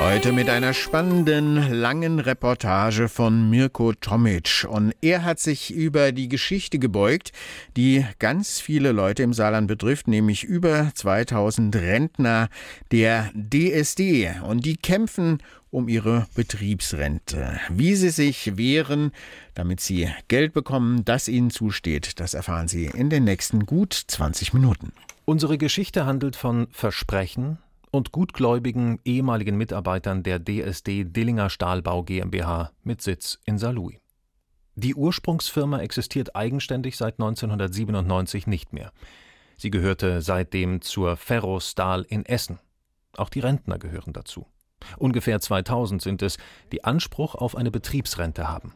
Heute mit einer spannenden, langen Reportage von Mirko Tomic. Und er hat sich über die Geschichte gebeugt, die ganz viele Leute im Saarland betrifft, nämlich über 2000 Rentner der DSD. Und die kämpfen um ihre Betriebsrente. Wie sie sich wehren, damit sie Geld bekommen, das ihnen zusteht, das erfahren Sie in den nächsten gut 20 Minuten. Unsere Geschichte handelt von Versprechen, und gutgläubigen ehemaligen Mitarbeitern der DSD Dillinger Stahlbau GmbH mit Sitz in Saarlouis. Die Ursprungsfirma existiert eigenständig seit 1997 nicht mehr. Sie gehörte seitdem zur Ferrostahl in Essen. Auch die Rentner gehören dazu. Ungefähr 2000 sind es, die Anspruch auf eine Betriebsrente haben.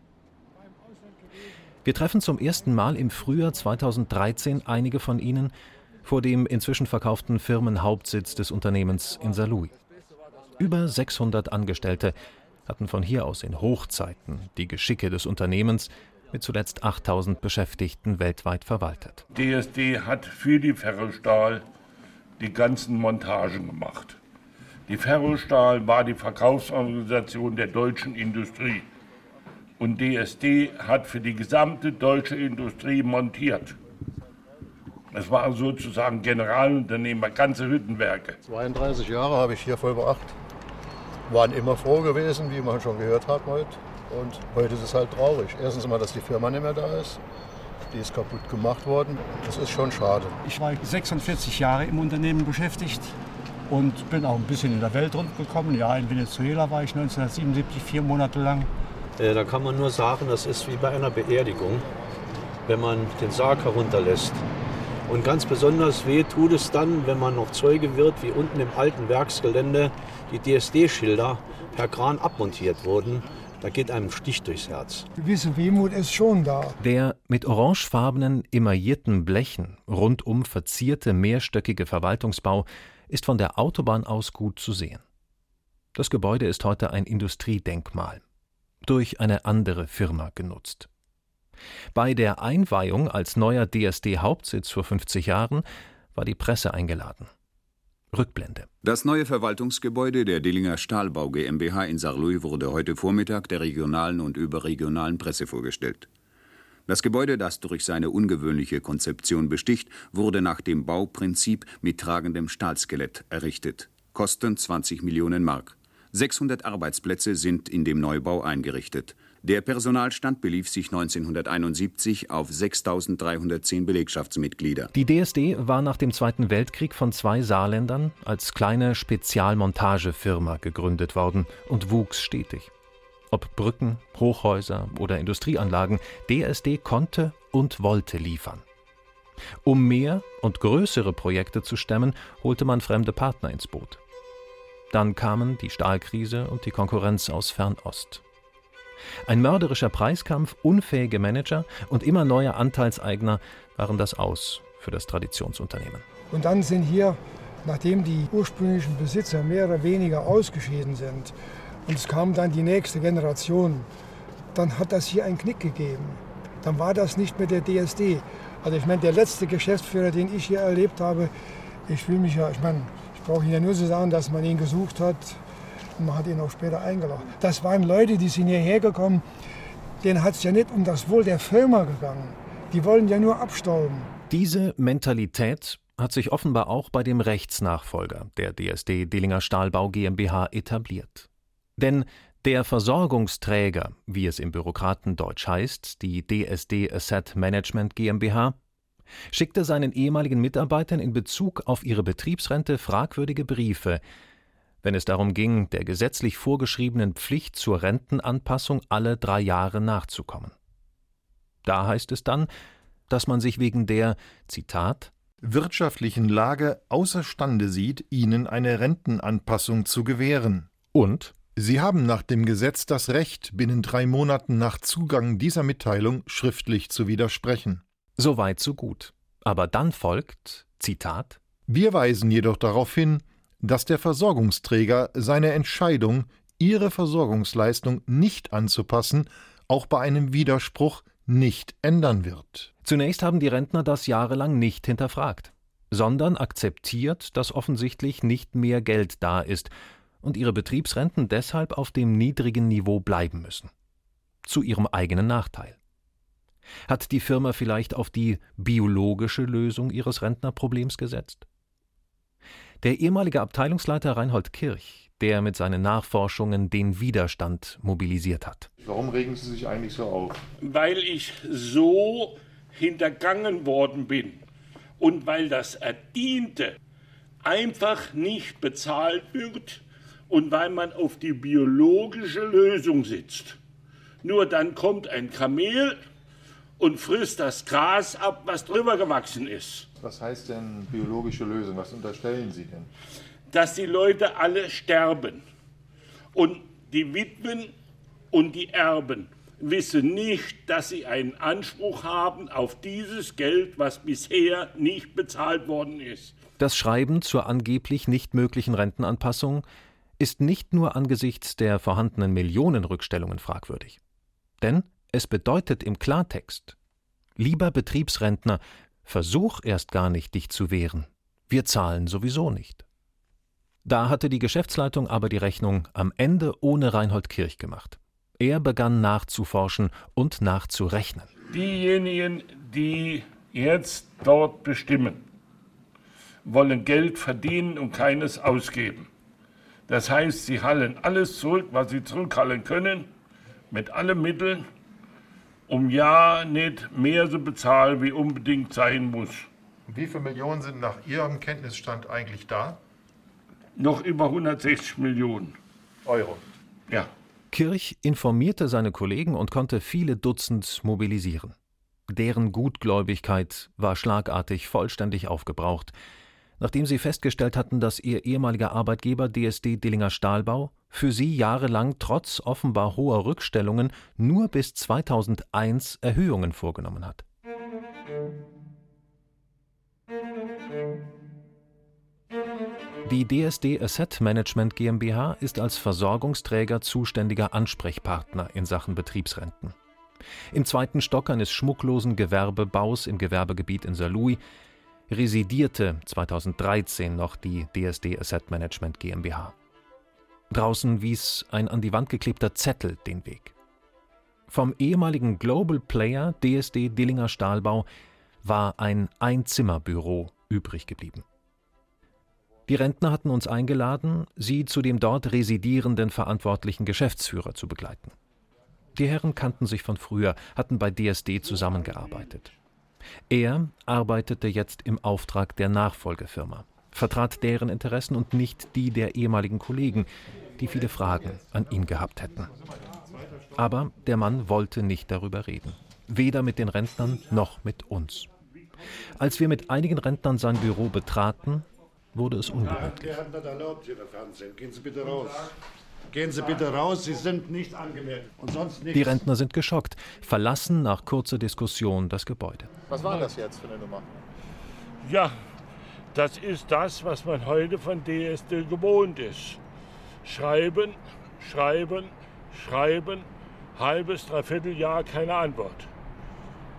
Wir treffen zum ersten Mal im Frühjahr 2013 einige von ihnen, vor dem inzwischen verkauften Firmenhauptsitz des Unternehmens in Saarlouis. Über 600 Angestellte hatten von hier aus in Hochzeiten die Geschicke des Unternehmens mit zuletzt 8000 Beschäftigten weltweit verwaltet. DSD hat für die Ferrostahl die ganzen Montagen gemacht. Die Ferrostahl war die Verkaufsorganisation der deutschen Industrie. Und DSD hat für die gesamte deutsche Industrie montiert. Es war sozusagen Generalunternehmer, ganze Hüttenwerke. 32 Jahre habe ich hier vollbracht. Waren immer froh gewesen, wie man schon gehört hat heute. Und heute ist es halt traurig. Erstens mal, dass die Firma nicht mehr da ist. Die ist kaputt gemacht worden. Das ist schon schade. Ich war 46 Jahre im Unternehmen beschäftigt und bin auch ein bisschen in der Welt rundgekommen. Ja, in Venezuela war ich 1977 vier Monate lang. Äh, da kann man nur sagen, das ist wie bei einer Beerdigung, wenn man den Sarg herunterlässt. Und ganz besonders weh tut es dann, wenn man noch Zeuge wird, wie unten im alten Werksgelände die DSD-Schilder per Kran abmontiert wurden. Da geht einem Stich durchs Herz. Gewisse Wehmut ist schon da. Der mit orangefarbenen, emaillierten Blechen rundum verzierte mehrstöckige Verwaltungsbau ist von der Autobahn aus gut zu sehen. Das Gebäude ist heute ein Industriedenkmal, durch eine andere Firma genutzt. Bei der Einweihung als neuer DSD-Hauptsitz vor 50 Jahren war die Presse eingeladen. Rückblende. Das neue Verwaltungsgebäude der Dillinger Stahlbau GmbH in Saarlouis wurde heute Vormittag der regionalen und überregionalen Presse vorgestellt. Das Gebäude, das durch seine ungewöhnliche Konzeption besticht, wurde nach dem Bauprinzip mit tragendem Stahlskelett errichtet. Kosten 20 Millionen Mark. 600 Arbeitsplätze sind in dem Neubau eingerichtet. Der Personalstand belief sich 1971 auf 6.310 Belegschaftsmitglieder. Die DSD war nach dem Zweiten Weltkrieg von zwei Saarländern als kleine Spezialmontagefirma gegründet worden und wuchs stetig. Ob Brücken, Hochhäuser oder Industrieanlagen, DSD konnte und wollte liefern. Um mehr und größere Projekte zu stemmen, holte man fremde Partner ins Boot. Dann kamen die Stahlkrise und die Konkurrenz aus Fernost. Ein mörderischer Preiskampf, unfähige Manager und immer neue Anteilseigner waren das Aus für das Traditionsunternehmen. Und dann sind hier, nachdem die ursprünglichen Besitzer mehr oder weniger ausgeschieden sind, und es kam dann die nächste Generation, dann hat das hier einen Knick gegeben. Dann war das nicht mehr der DSD. Also ich meine, der letzte Geschäftsführer, den ich hier erlebt habe, ich will mich ja, ich meine, ich brauche Ihnen ja nur zu sagen, dass man ihn gesucht hat, und man hat ihn auch später eingeladen. Das waren Leute, die sind hierher gekommen, denen hat es ja nicht um das Wohl der Firma gegangen. Die wollen ja nur abstauben. Diese Mentalität hat sich offenbar auch bei dem Rechtsnachfolger der DSD Dillinger Stahlbau GmbH etabliert. Denn der Versorgungsträger, wie es im Bürokratendeutsch heißt, die DSD Asset Management GmbH, schickte seinen ehemaligen Mitarbeitern in Bezug auf ihre Betriebsrente fragwürdige Briefe, wenn es darum ging, der gesetzlich vorgeschriebenen Pflicht zur Rentenanpassung alle drei Jahre nachzukommen. Da heißt es dann, dass man sich wegen der Zitat wirtschaftlichen Lage außerstande sieht, ihnen eine Rentenanpassung zu gewähren. Und Sie haben nach dem Gesetz das Recht, binnen drei Monaten nach Zugang dieser Mitteilung schriftlich zu widersprechen. Soweit so gut. Aber dann folgt Zitat Wir weisen jedoch darauf hin, dass der Versorgungsträger seine Entscheidung, ihre Versorgungsleistung nicht anzupassen, auch bei einem Widerspruch nicht ändern wird. Zunächst haben die Rentner das jahrelang nicht hinterfragt. sondern akzeptiert, dass offensichtlich nicht mehr Geld da ist und ihre Betriebsrenten deshalb auf dem niedrigen Niveau bleiben müssen. Zu ihrem eigenen Nachteil. Hat die Firma vielleicht auf die biologische Lösung ihres Rentnerproblems gesetzt? Der ehemalige Abteilungsleiter Reinhold Kirch, der mit seinen Nachforschungen den Widerstand mobilisiert hat. Warum regen Sie sich eigentlich so auf? Weil ich so hintergangen worden bin und weil das Erdiente einfach nicht bezahlt wird und weil man auf die biologische Lösung sitzt. Nur dann kommt ein Kamel und frisst das Gras ab, was drüber gewachsen ist. Was heißt denn biologische Lösung? Was unterstellen Sie denn? Dass die Leute alle sterben und die Witwen und die Erben wissen nicht, dass sie einen Anspruch haben auf dieses Geld, was bisher nicht bezahlt worden ist. Das Schreiben zur angeblich nicht möglichen Rentenanpassung ist nicht nur angesichts der vorhandenen Millionenrückstellungen fragwürdig. Denn es bedeutet im Klartext Lieber Betriebsrentner, versuch erst gar nicht, dich zu wehren. Wir zahlen sowieso nicht. Da hatte die Geschäftsleitung aber die Rechnung am Ende ohne Reinhold Kirch gemacht. Er begann nachzuforschen und nachzurechnen. Diejenigen, die jetzt dort bestimmen, wollen Geld verdienen und keines ausgeben. Das heißt, sie hallen alles zurück, was sie zurückhallen können, mit allen Mitteln, um ja nicht mehr zu bezahlen, wie unbedingt sein muss. Wie viele Millionen sind nach Ihrem Kenntnisstand eigentlich da? Noch über 160 Millionen Euro. Ja. Kirch informierte seine Kollegen und konnte viele Dutzend mobilisieren. Deren Gutgläubigkeit war schlagartig vollständig aufgebraucht, nachdem sie festgestellt hatten, dass ihr ehemaliger Arbeitgeber DSD Dillinger Stahlbau für sie jahrelang trotz offenbar hoher Rückstellungen nur bis 2001 Erhöhungen vorgenommen hat. Die DSD Asset Management GmbH ist als Versorgungsträger zuständiger Ansprechpartner in Sachen Betriebsrenten. Im zweiten Stock eines schmucklosen Gewerbebaus im Gewerbegebiet in Saarlouis residierte 2013 noch die DSD Asset Management GmbH. Draußen wies ein an die Wand geklebter Zettel den Weg. Vom ehemaligen Global Player DSD Dillinger Stahlbau war ein Einzimmerbüro übrig geblieben. Die Rentner hatten uns eingeladen, sie zu dem dort residierenden verantwortlichen Geschäftsführer zu begleiten. Die Herren kannten sich von früher, hatten bei DSD zusammengearbeitet. Er arbeitete jetzt im Auftrag der Nachfolgefirma, vertrat deren Interessen und nicht die der ehemaligen Kollegen, die viele Fragen an ihn gehabt hätten. Aber der Mann wollte nicht darüber reden, weder mit den Rentnern noch mit uns. Als wir mit einigen Rentnern sein Büro betraten, wurde es ungemütlich. Gehen Sie bitte raus, Sie sind nicht angemeldet. Und sonst nichts. Die Rentner sind geschockt, verlassen nach kurzer Diskussion das Gebäude. Was war das jetzt für eine Nummer? Ja, das ist das, was man heute von DSD gewohnt ist. Schreiben, schreiben, schreiben, halbes, dreiviertel Jahr keine Antwort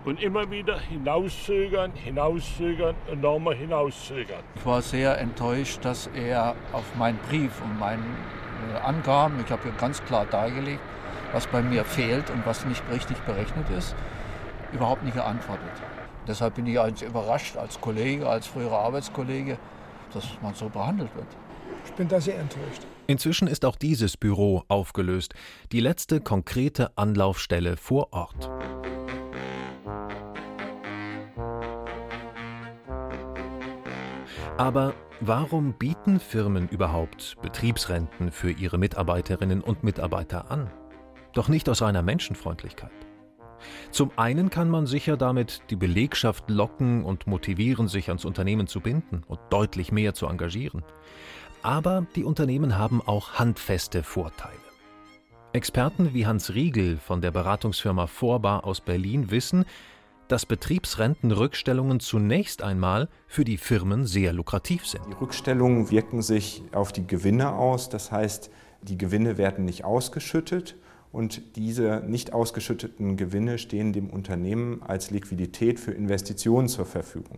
und immer wieder hinauszögern, hinauszögern und nochmal hinauszögern. Ich war sehr enttäuscht, dass er auf meinen Brief und meinen äh, Angaben, ich habe hier ganz klar dargelegt, was bei mir fehlt und was nicht richtig berechnet ist, überhaupt nicht geantwortet. Deshalb bin ich eigentlich überrascht als Kollege, als früherer Arbeitskollege, dass man so behandelt wird. Ich bin da sehr enttäuscht. Inzwischen ist auch dieses Büro aufgelöst, die letzte konkrete Anlaufstelle vor Ort. Aber warum bieten Firmen überhaupt Betriebsrenten für ihre Mitarbeiterinnen und Mitarbeiter an? Doch nicht aus reiner Menschenfreundlichkeit. Zum einen kann man sicher damit die Belegschaft locken und motivieren, sich ans Unternehmen zu binden und deutlich mehr zu engagieren. Aber die Unternehmen haben auch handfeste Vorteile. Experten wie Hans Riegel von der Beratungsfirma Vorbar aus Berlin wissen, dass Betriebsrentenrückstellungen zunächst einmal für die Firmen sehr lukrativ sind. Die Rückstellungen wirken sich auf die Gewinne aus, das heißt, die Gewinne werden nicht ausgeschüttet und diese nicht ausgeschütteten Gewinne stehen dem Unternehmen als Liquidität für Investitionen zur Verfügung.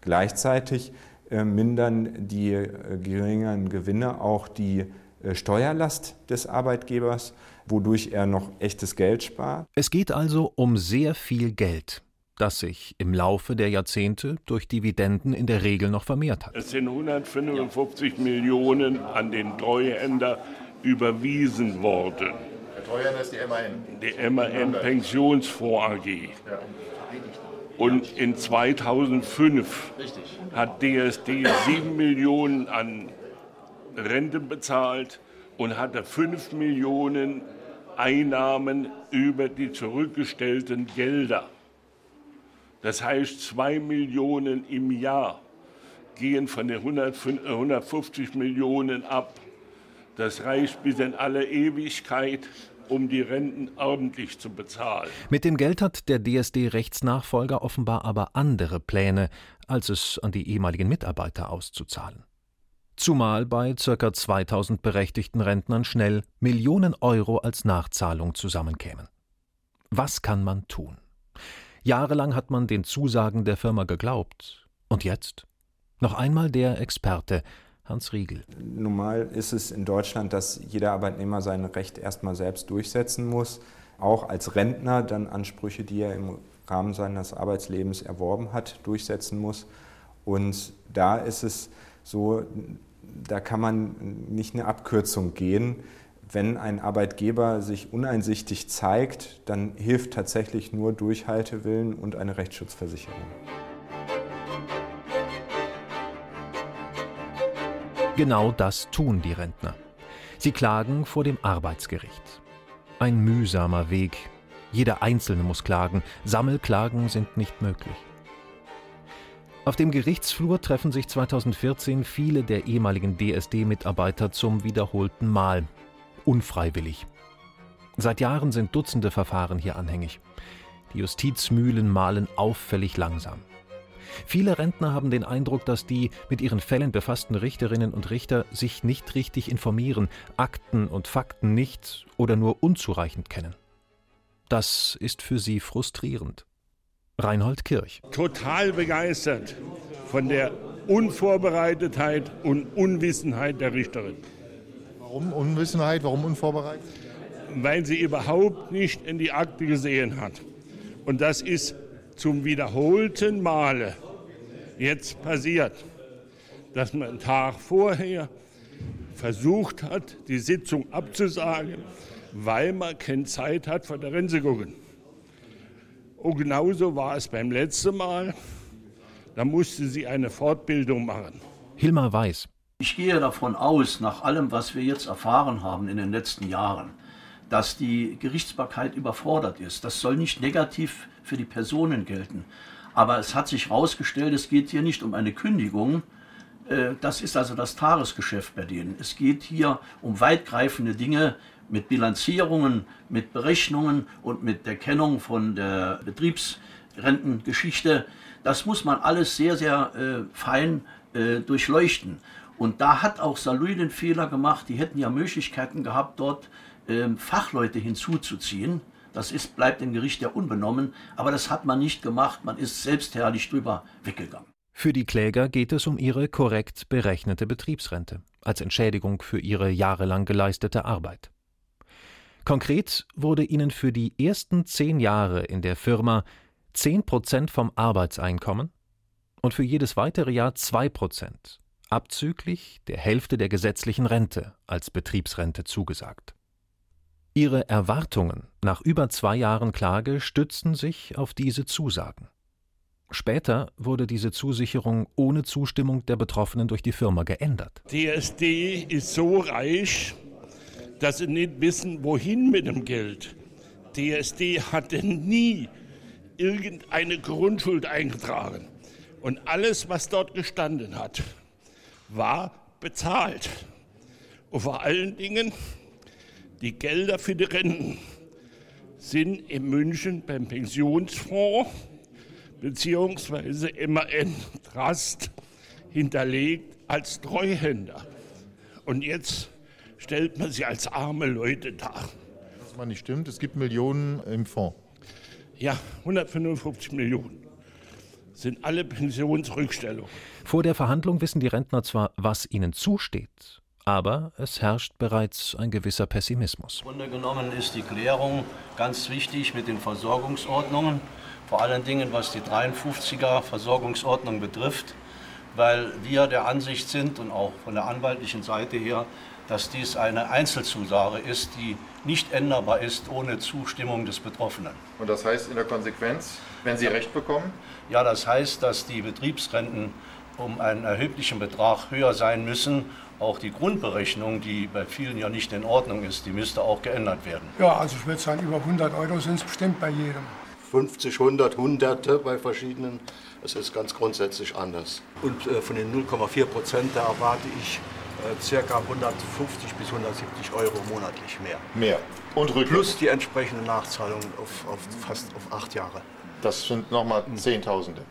Gleichzeitig äh, mindern die äh, geringeren Gewinne auch die äh, Steuerlast des Arbeitgebers, wodurch er noch echtes Geld spart. Es geht also um sehr viel Geld, das sich im Laufe der Jahrzehnte durch Dividenden in der Regel noch vermehrt hat. Es sind 155 Millionen an den Treuhänder überwiesen worden. Treuhänder ist die MAN. Die MAN Pensionsfonds AG. Und in 2005 hat DSD 7 Millionen an Renten bezahlt und hatte 5 Millionen Einnahmen über die zurückgestellten Gelder. Das heißt, 2 Millionen im Jahr gehen von den 150 Millionen ab. Das reicht bis in alle Ewigkeit, um die Renten ordentlich zu bezahlen. Mit dem Geld hat der DSD-Rechtsnachfolger offenbar aber andere Pläne, als es an die ehemaligen Mitarbeiter auszuzahlen. Zumal bei ca. 2000 berechtigten Rentnern schnell Millionen Euro als Nachzahlung zusammenkämen. Was kann man tun? Jahrelang hat man den Zusagen der Firma geglaubt. Und jetzt? Noch einmal der Experte, Hans Riegel. Normal ist es in Deutschland, dass jeder Arbeitnehmer sein Recht erstmal selbst durchsetzen muss, auch als Rentner dann Ansprüche, die er im Rahmen seines Arbeitslebens erworben hat, durchsetzen muss. Und da ist es so, da kann man nicht eine Abkürzung gehen. Wenn ein Arbeitgeber sich uneinsichtig zeigt, dann hilft tatsächlich nur Durchhaltewillen und eine Rechtsschutzversicherung. Genau das tun die Rentner. Sie klagen vor dem Arbeitsgericht. Ein mühsamer Weg. Jeder Einzelne muss klagen. Sammelklagen sind nicht möglich. Auf dem Gerichtsflur treffen sich 2014 viele der ehemaligen DSD-Mitarbeiter zum wiederholten Mal. Unfreiwillig. Seit Jahren sind Dutzende Verfahren hier anhängig. Die Justizmühlen mahlen auffällig langsam. Viele Rentner haben den Eindruck, dass die mit ihren Fällen befassten Richterinnen und Richter sich nicht richtig informieren, Akten und Fakten nicht oder nur unzureichend kennen. Das ist für sie frustrierend. Reinhold Kirch. Total begeistert von der Unvorbereitetheit und Unwissenheit der Richterin. Warum Unwissenheit? Warum unvorbereitet? Weil sie überhaupt nicht in die Akte gesehen hat. Und das ist zum wiederholten Male jetzt passiert, dass man einen Tag vorher versucht hat, die Sitzung abzusagen, weil man keine Zeit hat, von der gucken. Und genauso war es beim letzten Mal. Da musste sie eine Fortbildung machen. Hilmar Weiß. Ich gehe davon aus, nach allem, was wir jetzt erfahren haben in den letzten Jahren, dass die Gerichtsbarkeit überfordert ist. Das soll nicht negativ für die Personen gelten. Aber es hat sich herausgestellt, es geht hier nicht um eine Kündigung. Äh, das ist also das Tagesgeschäft bei denen. Es geht hier um weitgreifende Dinge mit Bilanzierungen, mit Berechnungen und mit der Kennung von der Betriebsrentengeschichte. Das muss man alles sehr, sehr äh, fein äh, durchleuchten. Und da hat auch Salui den Fehler gemacht, die hätten ja Möglichkeiten gehabt, dort ähm, Fachleute hinzuzuziehen. Das ist, bleibt dem Gericht ja unbenommen, aber das hat man nicht gemacht, man ist selbstherrlich drüber weggegangen. Für die Kläger geht es um ihre korrekt berechnete Betriebsrente als Entschädigung für ihre jahrelang geleistete Arbeit. Konkret wurde ihnen für die ersten zehn Jahre in der Firma zehn Prozent vom Arbeitseinkommen und für jedes weitere Jahr zwei Prozent, abzüglich der Hälfte der gesetzlichen Rente als Betriebsrente zugesagt. Ihre Erwartungen nach über zwei Jahren Klage stützten sich auf diese Zusagen. Später wurde diese Zusicherung ohne Zustimmung der Betroffenen durch die Firma geändert. DSD ist so reich, dass sie nicht wissen, wohin mit dem Geld. DSD hatte nie irgendeine Grundschuld eingetragen. Und alles, was dort gestanden hat, war bezahlt. Und vor allen Dingen die Gelder für die Renten sind in München beim Pensionsfonds bzw. MAN Trust hinterlegt als Treuhänder. Und jetzt stellt man sie als arme Leute dar. Was mal nicht stimmt, es gibt Millionen im Fonds. Ja, 155 Millionen. sind alle Pensionsrückstellungen. Vor der Verhandlung wissen die Rentner zwar, was ihnen zusteht, aber es herrscht bereits ein gewisser Pessimismus. Im Grunde genommen ist die Klärung ganz wichtig mit den Versorgungsordnungen, vor allen Dingen was die 53er Versorgungsordnung betrifft, weil wir der Ansicht sind und auch von der anwaltlichen Seite her, dass dies eine Einzelzusage ist, die nicht änderbar ist ohne Zustimmung des Betroffenen. Und das heißt in der Konsequenz, wenn Sie Recht bekommen? Ja, das heißt, dass die Betriebsrenten um einen erheblichen Betrag höher sein müssen. Auch die Grundberechnung, die bei vielen ja nicht in Ordnung ist, die müsste auch geändert werden. Ja, also ich würde sagen, über 100 Euro sind es bestimmt bei jedem. 50, 100, Hunderte bei verschiedenen. Es ist ganz grundsätzlich anders. Und äh, von den 0,4 Prozent, da erwarte ich äh, ca. 150 bis 170 Euro monatlich mehr. Mehr. Und rückwärts. Plus die entsprechende Nachzahlung auf, auf fast auf acht Jahre. Das sind nochmal Zehntausende.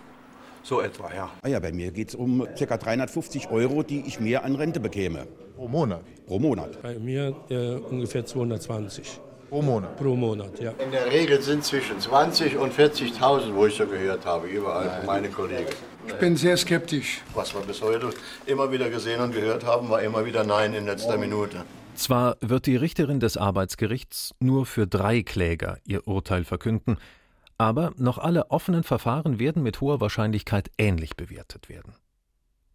So etwa, ja. Ah ja, bei mir geht es um ca. 350 Euro, die ich mehr an Rente bekäme. Pro Monat? Pro Monat. Bei mir äh, ungefähr 220. Pro Monat? Pro Monat, ja. In der Regel sind zwischen 20 und 40.000, wo ich so gehört habe, überall von meinen Kollegen. Ich bin sehr skeptisch. Was wir bis heute immer wieder gesehen und gehört haben, war immer wieder Nein in letzter Minute. Zwar wird die Richterin des Arbeitsgerichts nur für drei Kläger ihr Urteil verkünden, aber noch alle offenen Verfahren werden mit hoher Wahrscheinlichkeit ähnlich bewertet werden.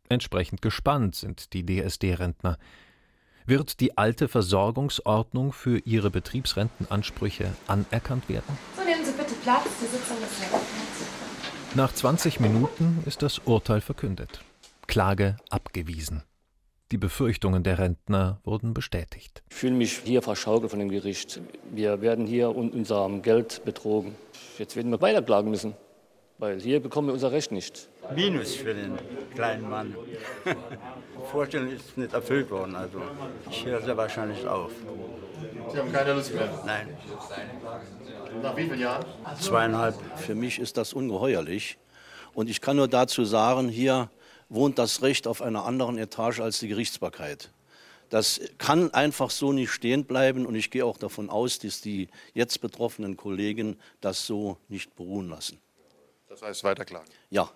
Entsprechend gespannt sind die DSD-Rentner. Wird die alte Versorgungsordnung für ihre Betriebsrentenansprüche anerkannt werden? So, nehmen Sie bitte Platz, die Sitzung ist eröffnet. Nach 20 Minuten ist das Urteil verkündet. Klage abgewiesen. Die Befürchtungen der Rentner wurden bestätigt. Ich fühle mich hier verschaukelt von dem Gericht. Wir werden hier um unserem Geld betrogen. Jetzt werden wir weiterklagen müssen, weil hier bekommen wir unser Recht nicht. Minus für den kleinen Mann. Die Vorstellung ist nicht erfüllt worden, also ich höre sehr wahrscheinlich auf. Sie haben keine Lust mehr? Nein. Nach wie vielen Jahren? Zweieinhalb. Für mich ist das ungeheuerlich. Und ich kann nur dazu sagen, hier wohnt das Recht auf einer anderen Etage als die Gerichtsbarkeit. Das kann einfach so nicht stehen bleiben und ich gehe auch davon aus, dass die jetzt betroffenen Kollegen das so nicht beruhen lassen. Das heißt weiterklagen. Ja,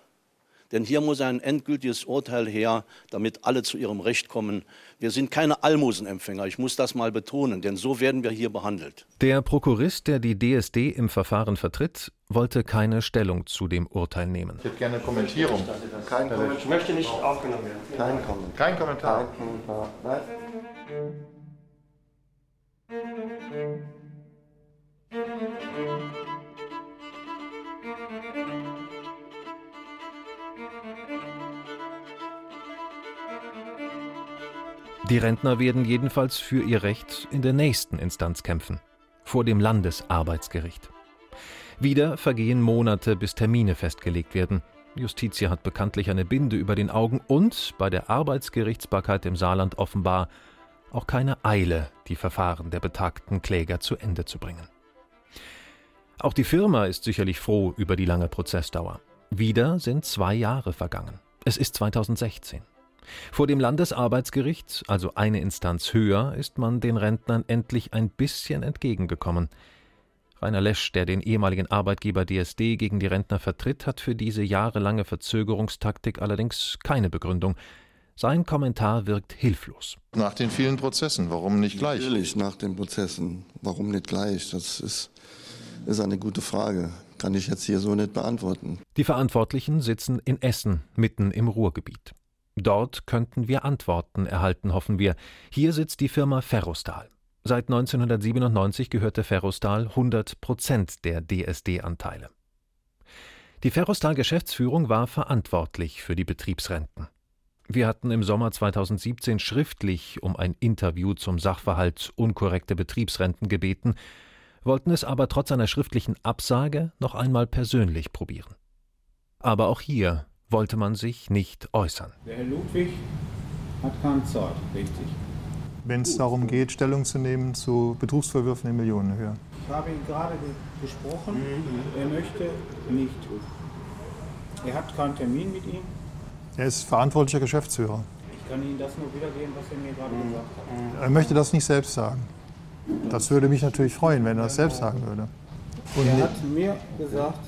denn hier muss ein endgültiges Urteil her, damit alle zu ihrem Recht kommen. Wir sind keine Almosenempfänger, ich muss das mal betonen, denn so werden wir hier behandelt. Der Prokurist, der die DSD im Verfahren vertritt, wollte keine Stellung zu dem Urteil nehmen. Ich hätte gerne eine Kommentierung. Kein Kommentar. Ich möchte nicht aufgenommen werden. Kein Kommentar. Kein Kommentar. Kein Kommentar. Nein. Die Rentner werden jedenfalls für ihr Recht in der nächsten Instanz kämpfen, vor dem Landesarbeitsgericht. Wieder vergehen Monate, bis Termine festgelegt werden. Justitia hat bekanntlich eine Binde über den Augen und bei der Arbeitsgerichtsbarkeit im Saarland offenbar auch keine Eile, die Verfahren der betagten Kläger zu Ende zu bringen. Auch die Firma ist sicherlich froh über die lange Prozessdauer. Wieder sind zwei Jahre vergangen. Es ist 2016. Vor dem Landesarbeitsgericht, also eine Instanz höher, ist man den Rentnern endlich ein bisschen entgegengekommen. Rainer Lesch, der den ehemaligen Arbeitgeber DSD gegen die Rentner vertritt, hat für diese jahrelange Verzögerungstaktik allerdings keine Begründung. Sein Kommentar wirkt hilflos. Nach den vielen Prozessen, warum nicht gleich? Natürlich, nach den Prozessen. Warum nicht gleich? Das ist, ist eine gute Frage. Kann ich jetzt hier so nicht beantworten. Die Verantwortlichen sitzen in Essen, mitten im Ruhrgebiet. Dort könnten wir Antworten erhalten, hoffen wir. Hier sitzt die Firma Ferrostal. Seit 1997 gehörte Ferrostal 100 Prozent der DSD-Anteile. Die Ferrostal-Geschäftsführung war verantwortlich für die Betriebsrenten. Wir hatten im Sommer 2017 schriftlich um ein Interview zum Sachverhalt unkorrekte Betriebsrenten gebeten, wollten es aber trotz einer schriftlichen Absage noch einmal persönlich probieren. Aber auch hier wollte man sich nicht äußern. Der Herr Ludwig hat keine Zeit, richtig. Wenn es darum geht, Stellung zu nehmen zu Betrugsvorwürfen in Millionenhöhe. Ich habe ihn gerade gesprochen, er möchte nicht. Er hat keinen Termin mit ihm. Er ist verantwortlicher Geschäftsführer. Ich kann Ihnen das nur wiedergeben, was er mir gerade gesagt hat. Er möchte das nicht selbst sagen. Das würde mich natürlich freuen, wenn er das selbst sagen würde. Und er hat mir gesagt,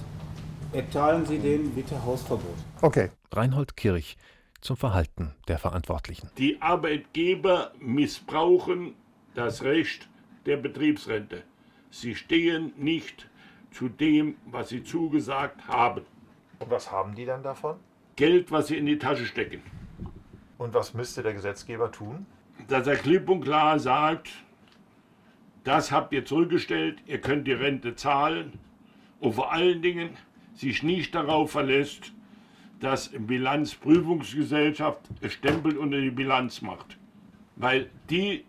erteilen Sie denen bitte Hausverbot. Okay. Reinhold Kirch zum Verhalten der Verantwortlichen. Die Arbeitgeber missbrauchen das Recht der Betriebsrente. Sie stehen nicht zu dem, was sie zugesagt haben. Und was haben die dann davon? Geld, was sie in die Tasche stecken. Und was müsste der Gesetzgeber tun? Dass er klipp und klar sagt, das habt ihr zurückgestellt, ihr könnt die Rente zahlen und vor allen Dingen sich nicht darauf verlässt, dass Bilanzprüfungsgesellschaft Stempel unter die Bilanz macht. Weil die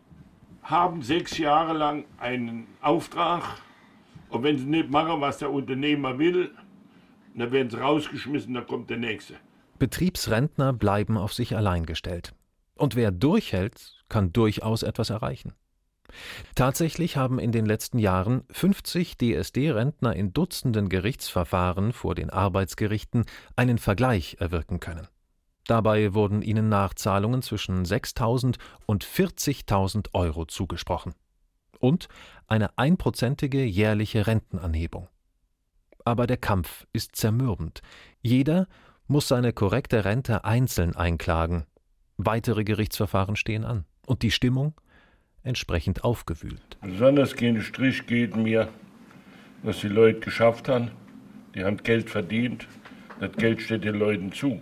haben sechs Jahre lang einen Auftrag und wenn sie nicht machen, was der Unternehmer will, dann werden sie rausgeschmissen, dann kommt der nächste. Betriebsrentner bleiben auf sich allein gestellt. Und wer durchhält, kann durchaus etwas erreichen. Tatsächlich haben in den letzten Jahren 50 DSD-Rentner in Dutzenden Gerichtsverfahren vor den Arbeitsgerichten einen Vergleich erwirken können. Dabei wurden ihnen Nachzahlungen zwischen 6.000 und 40.000 Euro zugesprochen. Und eine einprozentige jährliche Rentenanhebung. Aber der Kampf ist zermürbend. Jeder muss seine korrekte Rente einzeln einklagen. Weitere Gerichtsverfahren stehen an. Und die Stimmung entsprechend aufgewühlt. Besonders gegen Strich geht mir, was die Leute geschafft haben. Die haben Geld verdient. Das Geld steht den Leuten zu.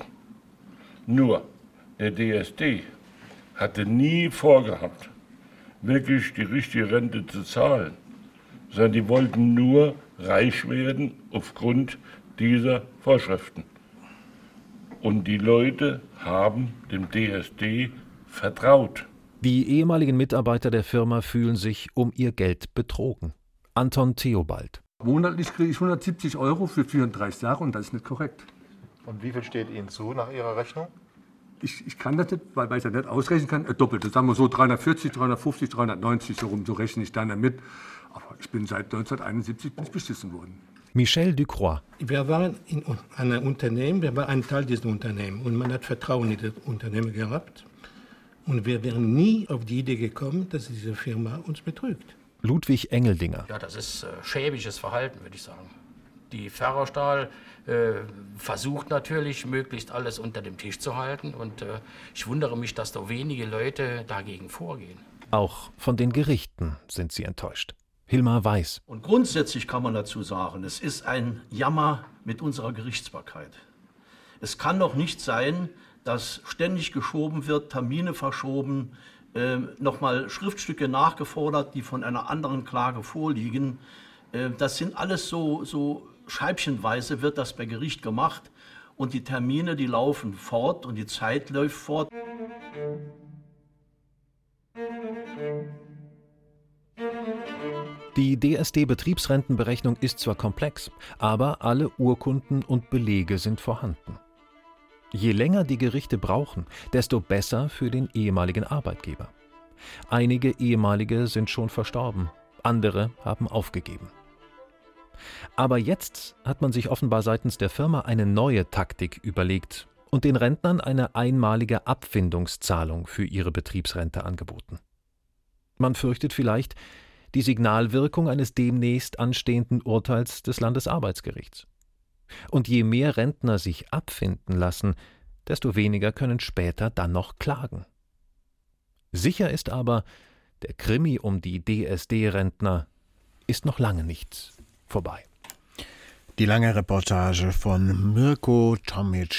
Nur, der DSD hatte nie vorgehabt, wirklich die richtige Rente zu zahlen, sondern die wollten nur reich werden aufgrund dieser Vorschriften. Und die Leute haben dem DSD vertraut. Die ehemaligen Mitarbeiter der Firma fühlen sich um ihr Geld betrogen. Anton Theobald. Monatlich kriege ich 170 Euro für 34 Jahre und das ist nicht korrekt. Und wie viel steht Ihnen zu nach Ihrer Rechnung? Ich, ich kann das nicht, weil, weil ich das nicht ausrechnen kann. Äh, Doppelte, sagen wir so 340, 350, 390, so rum, so rechne ich dann damit. Aber ich bin seit 1971 bin ich beschissen worden. Michel Ducroix. Wir waren in einem Unternehmen, wir waren ein Teil dieses Unternehmens und man hat Vertrauen in das Unternehmen gehabt. Und wir wären nie auf die Idee gekommen, dass diese Firma uns betrügt. Ludwig Engeldinger. Ja, das ist äh, schäbiges Verhalten, würde ich sagen. Die Ferrostahl äh, versucht natürlich, möglichst alles unter dem Tisch zu halten. Und äh, ich wundere mich, dass da wenige Leute dagegen vorgehen. Auch von den Gerichten sind sie enttäuscht. Hilmar Weiß. Und grundsätzlich kann man dazu sagen, es ist ein Jammer mit unserer Gerichtsbarkeit. Es kann doch nicht sein, dass ständig geschoben wird, Termine verschoben, äh, nochmal Schriftstücke nachgefordert, die von einer anderen Klage vorliegen. Äh, das sind alles so, so scheibchenweise wird das bei Gericht gemacht und die Termine, die laufen fort und die Zeit läuft fort. Die DSD-Betriebsrentenberechnung ist zwar komplex, aber alle Urkunden und Belege sind vorhanden. Je länger die Gerichte brauchen, desto besser für den ehemaligen Arbeitgeber. Einige ehemalige sind schon verstorben, andere haben aufgegeben. Aber jetzt hat man sich offenbar seitens der Firma eine neue Taktik überlegt und den Rentnern eine einmalige Abfindungszahlung für ihre Betriebsrente angeboten. Man fürchtet vielleicht die Signalwirkung eines demnächst anstehenden Urteils des Landesarbeitsgerichts. Und je mehr Rentner sich abfinden lassen, desto weniger können später dann noch klagen. Sicher ist aber, der Krimi um die DSD-Rentner ist noch lange nicht vorbei. Die lange Reportage von Mirko Tomic